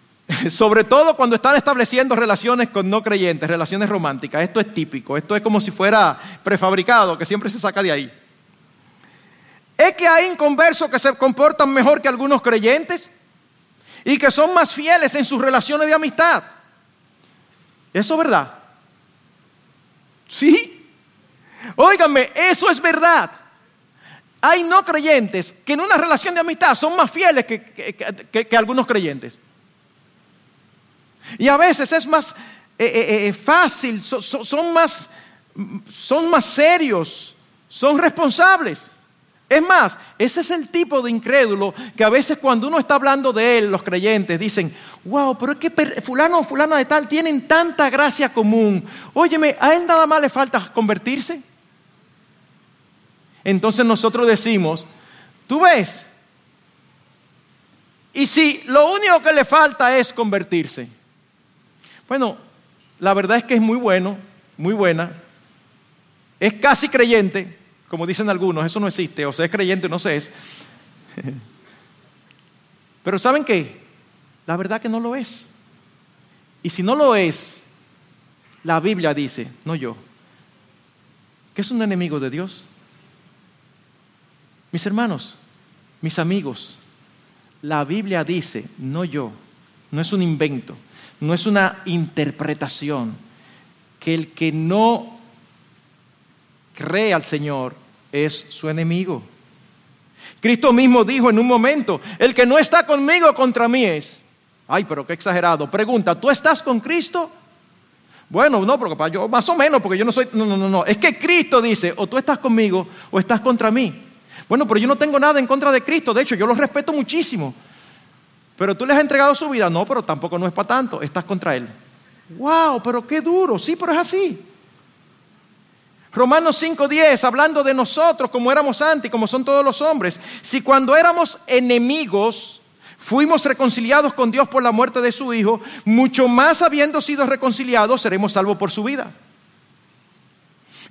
(laughs) sobre todo cuando están estableciendo relaciones con no creyentes, relaciones románticas, esto es típico, esto es como si fuera prefabricado, que siempre se saca de ahí. Es que hay inconversos que se comportan mejor que algunos creyentes y que son más fieles en sus relaciones de amistad. ¿Eso es verdad? Sí. Óigame, eso es verdad. Hay no creyentes que en una relación de amistad son más fieles que, algunos creyentes. Y a veces es más eh, eh, eh, fácil, son, más, son más serios, son responsables. Es más, ese es el tipo de incrédulo que a veces cuando uno está hablando de él, los creyentes dicen, wow, pero es que fulano o fulana de tal tienen tanta gracia común. Óyeme, a él nada más le falta convertirse. Entonces nosotros decimos, tú ves, y si lo único que le falta es convertirse. Bueno, la verdad es que es muy bueno, muy buena, es casi creyente, como dicen algunos, eso no existe, o sea, es creyente o no se es. (laughs) Pero ¿saben qué? La verdad que no lo es. Y si no lo es, la Biblia dice, no yo, que es un enemigo de Dios. Mis hermanos, mis amigos, la Biblia dice, no yo, no es un invento, no es una interpretación, que el que no cree al Señor es su enemigo. Cristo mismo dijo en un momento, el que no está conmigo contra mí es. Ay, pero qué exagerado. Pregunta, ¿tú estás con Cristo? Bueno, no, porque yo más o menos, porque yo no soy, no, no, no, no. Es que Cristo dice, o tú estás conmigo o estás contra mí. Bueno, pero yo no tengo nada en contra de Cristo, de hecho, yo los respeto muchísimo. Pero tú le has entregado su vida, no, pero tampoco no es para tanto, estás contra Él. Wow, pero qué duro, sí, pero es así. Romanos 5:10, hablando de nosotros como éramos antes, como son todos los hombres. Si cuando éramos enemigos fuimos reconciliados con Dios por la muerte de su Hijo, mucho más habiendo sido reconciliados seremos salvos por su vida.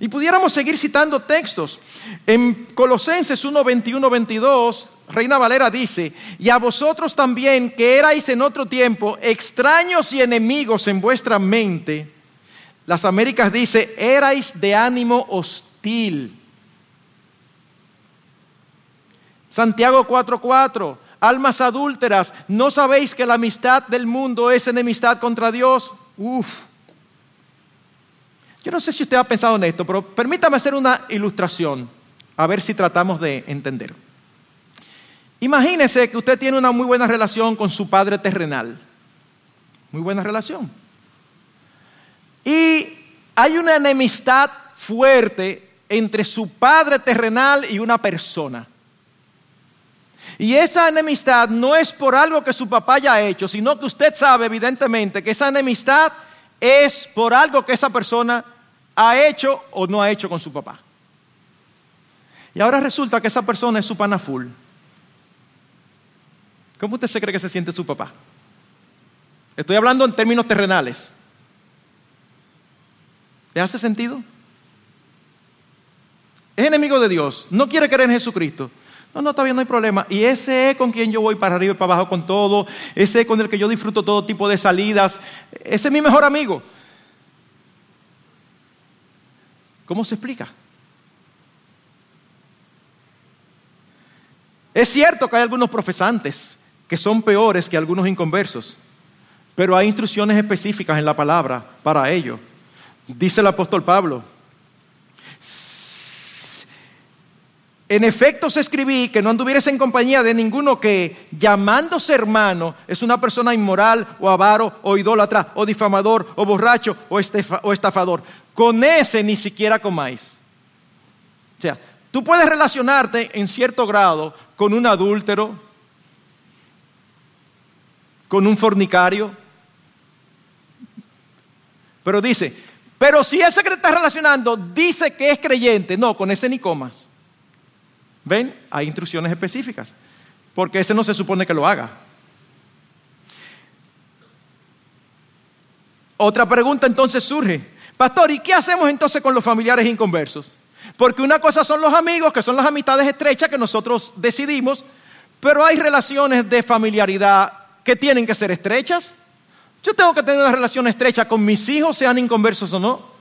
Y pudiéramos seguir citando textos. En Colosenses 1, 21, 22, Reina Valera dice, y a vosotros también que erais en otro tiempo extraños y enemigos en vuestra mente, las Américas dice, erais de ánimo hostil. Santiago 4:4, almas adúlteras, ¿no sabéis que la amistad del mundo es enemistad contra Dios? Uf. Yo no sé si usted ha pensado en esto, pero permítame hacer una ilustración, a ver si tratamos de entender. Imagínese que usted tiene una muy buena relación con su padre terrenal. Muy buena relación. Y hay una enemistad fuerte entre su padre terrenal y una persona. Y esa enemistad no es por algo que su papá haya hecho, sino que usted sabe evidentemente que esa enemistad es por algo que esa persona ha hecho o no ha hecho con su papá. Y ahora resulta que esa persona es su pana full. ¿Cómo usted se cree que se siente su papá? Estoy hablando en términos terrenales. ¿Le hace sentido? Es enemigo de Dios, no quiere creer en Jesucristo. No, no, todavía no hay problema. Y ese es con quien yo voy para arriba y para abajo con todo. Ese es con el que yo disfruto todo tipo de salidas. Ese es mi mejor amigo. ¿Cómo se explica? Es cierto que hay algunos profesantes que son peores que algunos inconversos, pero hay instrucciones específicas en la palabra para ello. Dice el apóstol Pablo, en efecto se escribí que no anduvieres en compañía de ninguno que, llamándose hermano, es una persona inmoral o avaro o idólatra o difamador o borracho o, o estafador. Con ese ni siquiera comáis. O sea, tú puedes relacionarte en cierto grado con un adúltero, con un fornicario, pero dice, pero si ese que te está relacionando dice que es creyente, no, con ese ni comas. ¿Ven? Hay instrucciones específicas, porque ese no se supone que lo haga. Otra pregunta entonces surge, pastor, ¿y qué hacemos entonces con los familiares inconversos? Porque una cosa son los amigos, que son las amistades estrechas que nosotros decidimos, pero hay relaciones de familiaridad que tienen que ser estrechas yo tengo que tener una relación estrecha con mis hijos, sean inconversos o no.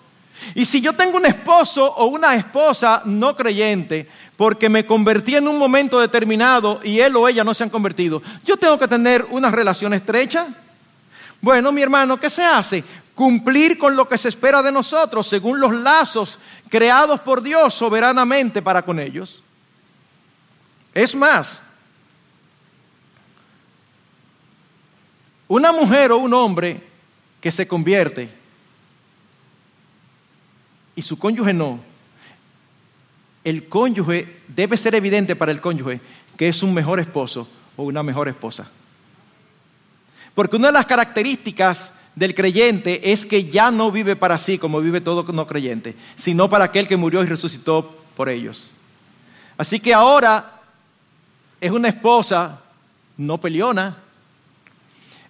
Y si yo tengo un esposo o una esposa no creyente, porque me convertí en un momento determinado y él o ella no se han convertido, yo tengo que tener una relación estrecha. Bueno, mi hermano, ¿qué se hace? cumplir con lo que se espera de nosotros según los lazos creados por Dios soberanamente para con ellos. Es más, una mujer o un hombre que se convierte y su cónyuge no, el cónyuge debe ser evidente para el cónyuge que es un mejor esposo o una mejor esposa. Porque una de las características del creyente es que ya no vive para sí como vive todo no creyente, sino para aquel que murió y resucitó por ellos. Así que ahora es una esposa no peleona,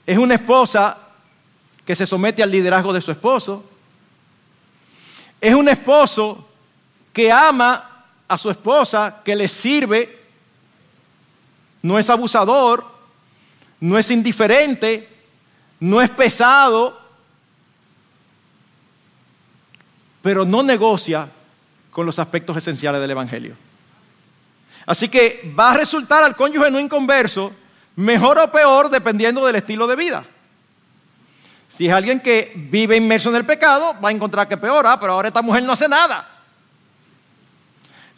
es una esposa que se somete al liderazgo de su esposo, es un esposo que ama a su esposa, que le sirve, no es abusador, no es indiferente, no es pesado, pero no negocia con los aspectos esenciales del Evangelio. Así que va a resultar al cónyuge no inconverso mejor o peor dependiendo del estilo de vida. Si es alguien que vive inmerso en el pecado, va a encontrar que peor, ah, pero ahora esta mujer no hace nada.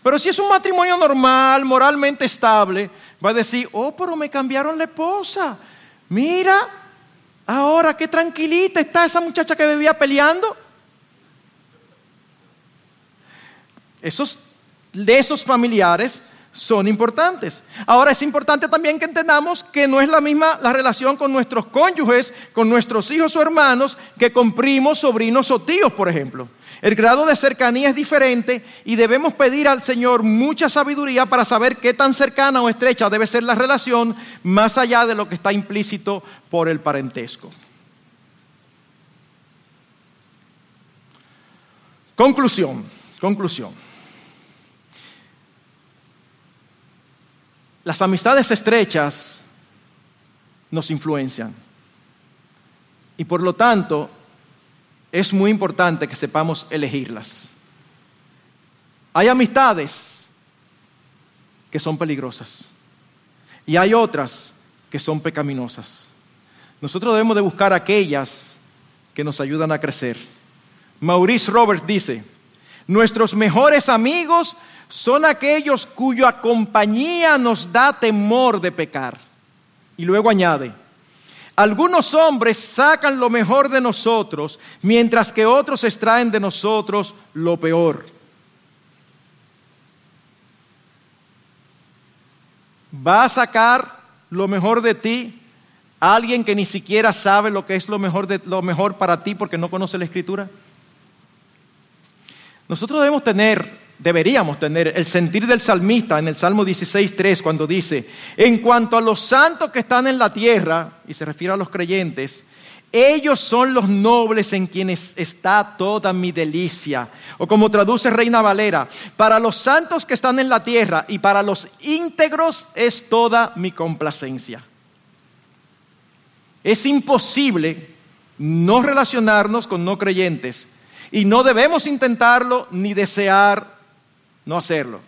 Pero si es un matrimonio normal, moralmente estable, va a decir, oh, pero me cambiaron la esposa. Mira, ahora qué tranquilita está esa muchacha que vivía peleando. Esos, de esos familiares son importantes. Ahora es importante también que entendamos que no es la misma la relación con nuestros cónyuges, con nuestros hijos o hermanos, que con primos, sobrinos o tíos, por ejemplo. El grado de cercanía es diferente y debemos pedir al Señor mucha sabiduría para saber qué tan cercana o estrecha debe ser la relación más allá de lo que está implícito por el parentesco. Conclusión, conclusión. Las amistades estrechas nos influencian. Y por lo tanto, es muy importante que sepamos elegirlas. Hay amistades que son peligrosas y hay otras que son pecaminosas. Nosotros debemos de buscar aquellas que nos ayudan a crecer. Maurice Roberts dice, nuestros mejores amigos son aquellos cuya compañía nos da temor de pecar. Y luego añade, algunos hombres sacan lo mejor de nosotros, mientras que otros extraen de nosotros lo peor. ¿Va a sacar lo mejor de ti alguien que ni siquiera sabe lo que es lo mejor, de, lo mejor para ti porque no conoce la escritura? Nosotros debemos tener deberíamos tener el sentir del salmista en el Salmo 16.3 cuando dice, en cuanto a los santos que están en la tierra, y se refiere a los creyentes, ellos son los nobles en quienes está toda mi delicia. O como traduce Reina Valera, para los santos que están en la tierra y para los íntegros es toda mi complacencia. Es imposible no relacionarnos con no creyentes y no debemos intentarlo ni desear no hacerlo.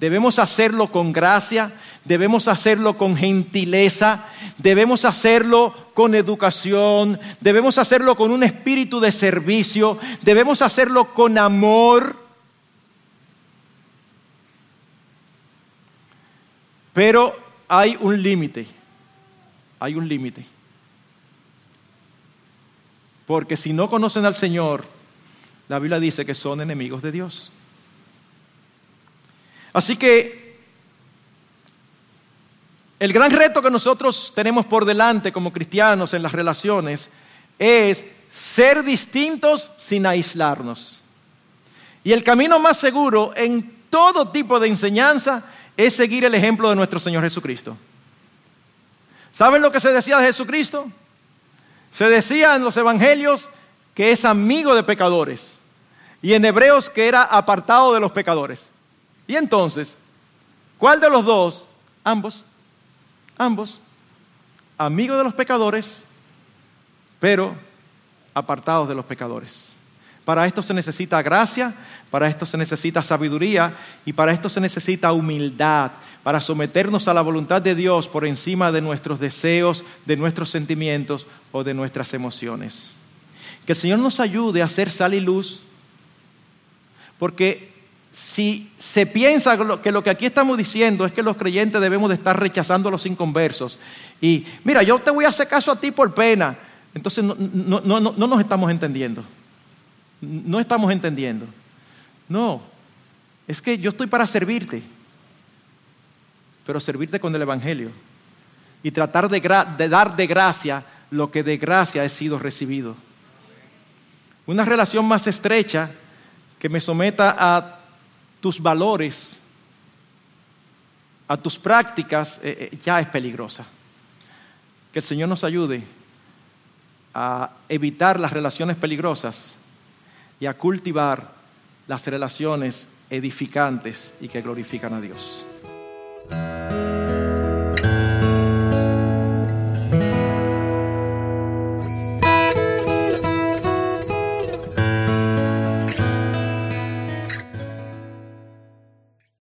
Debemos hacerlo con gracia, debemos hacerlo con gentileza, debemos hacerlo con educación, debemos hacerlo con un espíritu de servicio, debemos hacerlo con amor. Pero hay un límite, hay un límite. Porque si no conocen al Señor, la Biblia dice que son enemigos de Dios. Así que el gran reto que nosotros tenemos por delante como cristianos en las relaciones es ser distintos sin aislarnos. Y el camino más seguro en todo tipo de enseñanza es seguir el ejemplo de nuestro Señor Jesucristo. ¿Saben lo que se decía de Jesucristo? Se decía en los evangelios que es amigo de pecadores y en Hebreos que era apartado de los pecadores. Y entonces, ¿cuál de los dos? Ambos, ambos, amigos de los pecadores, pero apartados de los pecadores. Para esto se necesita gracia, para esto se necesita sabiduría y para esto se necesita humildad, para someternos a la voluntad de Dios por encima de nuestros deseos, de nuestros sentimientos o de nuestras emociones. Que el Señor nos ayude a hacer sal y luz, porque si se piensa que lo que aquí estamos diciendo es que los creyentes debemos de estar rechazando a los inconversos, y mira, yo te voy a hacer caso a ti por pena, entonces no, no nos estamos entendiendo. No estamos entendiendo. No, es que yo estoy para servirte, pero servirte con el Evangelio y tratar de, dar de gracia lo que de gracia he sido recibido. Una relación más estrecha que me someta a tus valores, a tus prácticas, eh, eh, ya es peligrosa. Que el Señor nos ayude a evitar las relaciones peligrosas y a cultivar las relaciones edificantes y que glorifican a Dios.